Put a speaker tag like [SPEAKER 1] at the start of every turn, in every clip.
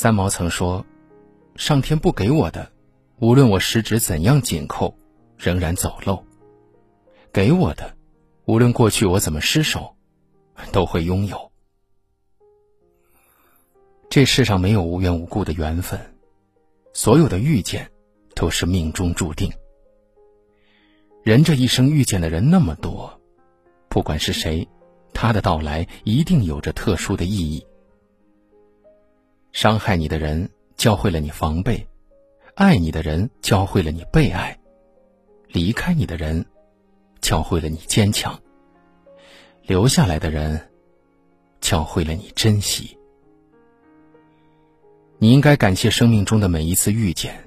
[SPEAKER 1] 三毛曾说：“上天不给我的，无论我十指怎样紧扣，仍然走漏；给我的，无论过去我怎么失手，都会拥有。”这世上没有无缘无故的缘分，所有的遇见，都是命中注定。人这一生遇见的人那么多，不管是谁，他的到来一定有着特殊的意义。伤害你的人教会了你防备，爱你的人教会了你被爱，离开你的人教会了你坚强，留下来的人教会了你珍惜。你应该感谢生命中的每一次遇见。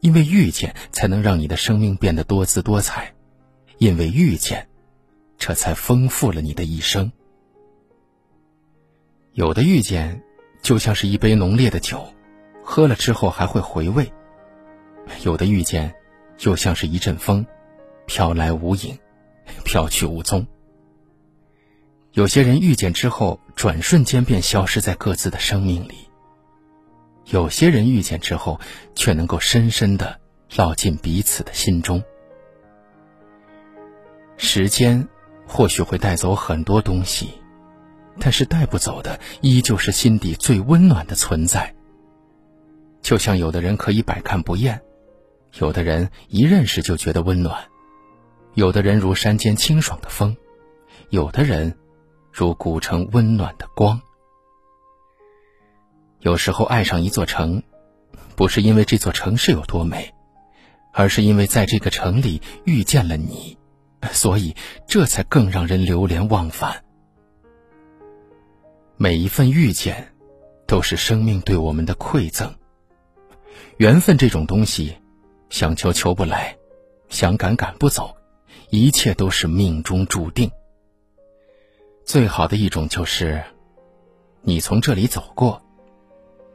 [SPEAKER 1] 因为遇见，才能让你的生命变得多姿多彩；因为遇见，这才丰富了你的一生。有的遇见，就像是一杯浓烈的酒，喝了之后还会回味；有的遇见，就像是一阵风，飘来无影，飘去无踪。有些人遇见之后，转瞬间便消失在各自的生命里。有些人遇见之后，却能够深深的烙进彼此的心中。时间或许会带走很多东西，但是带不走的依旧是心底最温暖的存在。就像有的人可以百看不厌，有的人一认识就觉得温暖，有的人如山间清爽的风，有的人如古城温暖的光。有时候爱上一座城，不是因为这座城市有多美，而是因为在这个城里遇见了你，所以这才更让人流连忘返。每一份遇见，都是生命对我们的馈赠。缘分这种东西，想求求不来，想赶赶不走，一切都是命中注定。最好的一种就是，你从这里走过。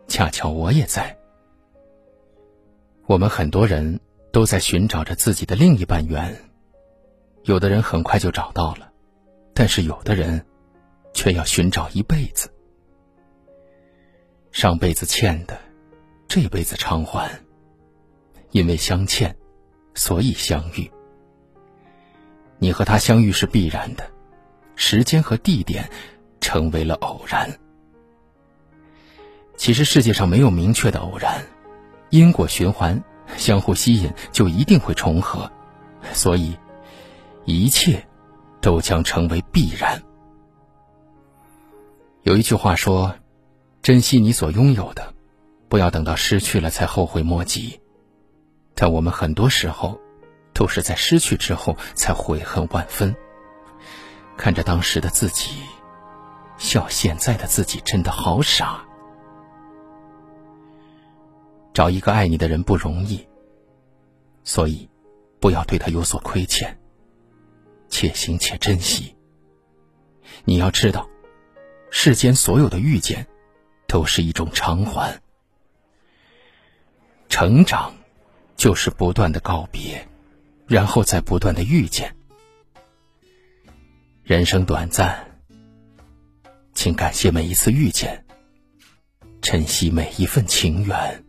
[SPEAKER 1] 恰巧我也在。我们很多人都在寻找着自己的另一半缘，有的人很快就找到了，但是有的人却要寻找一辈子。上辈子欠的，这辈子偿还。因为相欠，所以相遇。你和他相遇是必然的，时间和地点成为了偶然。其实世界上没有明确的偶然，因果循环，相互吸引就一定会重合，所以一切都将成为必然。有一句话说：“珍惜你所拥有的，不要等到失去了才后悔莫及。”但我们很多时候都是在失去之后才悔恨万分，看着当时的自己，笑现在的自己真的好傻。找一个爱你的人不容易，所以不要对他有所亏欠，且行且珍惜。你要知道，世间所有的遇见，都是一种偿还。成长，就是不断的告别，然后再不断的遇见。人生短暂，请感谢每一次遇见，珍惜每一份情缘。